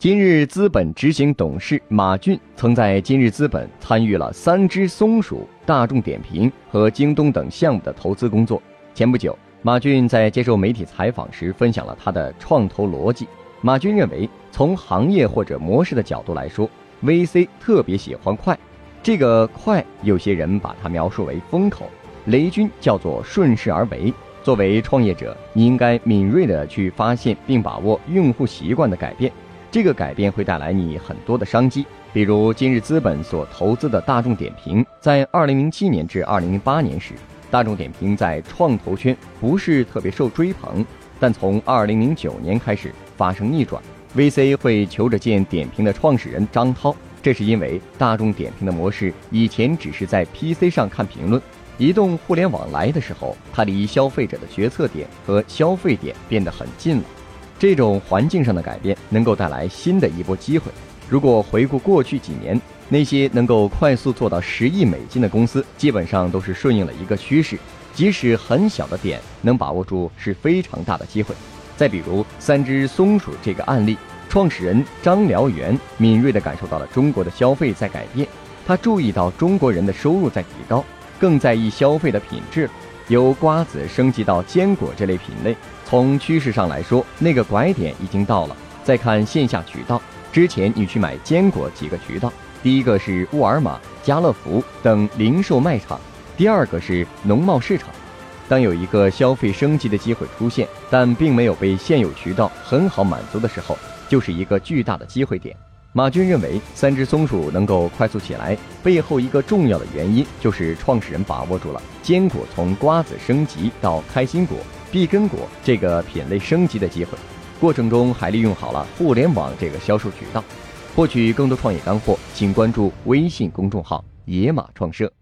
今日资本执行董事马骏曾在今日资本参与了三只松鼠、大众点评和京东等项目的投资工作。前不久，马骏在接受媒体采访时分享了他的创投逻辑。马骏认为，从行业或者模式的角度来说，VC 特别喜欢快。这个快，有些人把它描述为风口，雷军叫做顺势而为。作为创业者，你应该敏锐地去发现并把握用户习惯的改变。这个改变会带来你很多的商机，比如今日资本所投资的大众点评，在二零零七年至二零零八年时，大众点评在创投圈不是特别受追捧，但从二零零九年开始发生逆转，VC 会求着见点评的创始人张涛，这是因为大众点评的模式以前只是在 PC 上看评论，移动互联网来的时候，它离消费者的决策点和消费点变得很近了。这种环境上的改变能够带来新的一波机会。如果回顾过去几年，那些能够快速做到十亿美金的公司，基本上都是顺应了一个趋势。即使很小的点能把握住，是非常大的机会。再比如三只松鼠这个案例，创始人张燎原敏锐地感受到了中国的消费在改变，他注意到中国人的收入在提高，更在意消费的品质，由瓜子升级到坚果这类品类。从趋势上来说，那个拐点已经到了。再看线下渠道，之前你去买坚果几个渠道，第一个是沃尔玛、家乐福等零售卖场，第二个是农贸市场。当有一个消费升级的机会出现，但并没有被现有渠道很好满足的时候，就是一个巨大的机会点。马军认为，三只松鼠能够快速起来，背后一个重要的原因就是创始人把握住了坚果从瓜子升级到开心果。碧根果这个品类升级的机会，过程中还利用好了互联网这个销售渠道。获取更多创业干货，请关注微信公众号“野马创社”。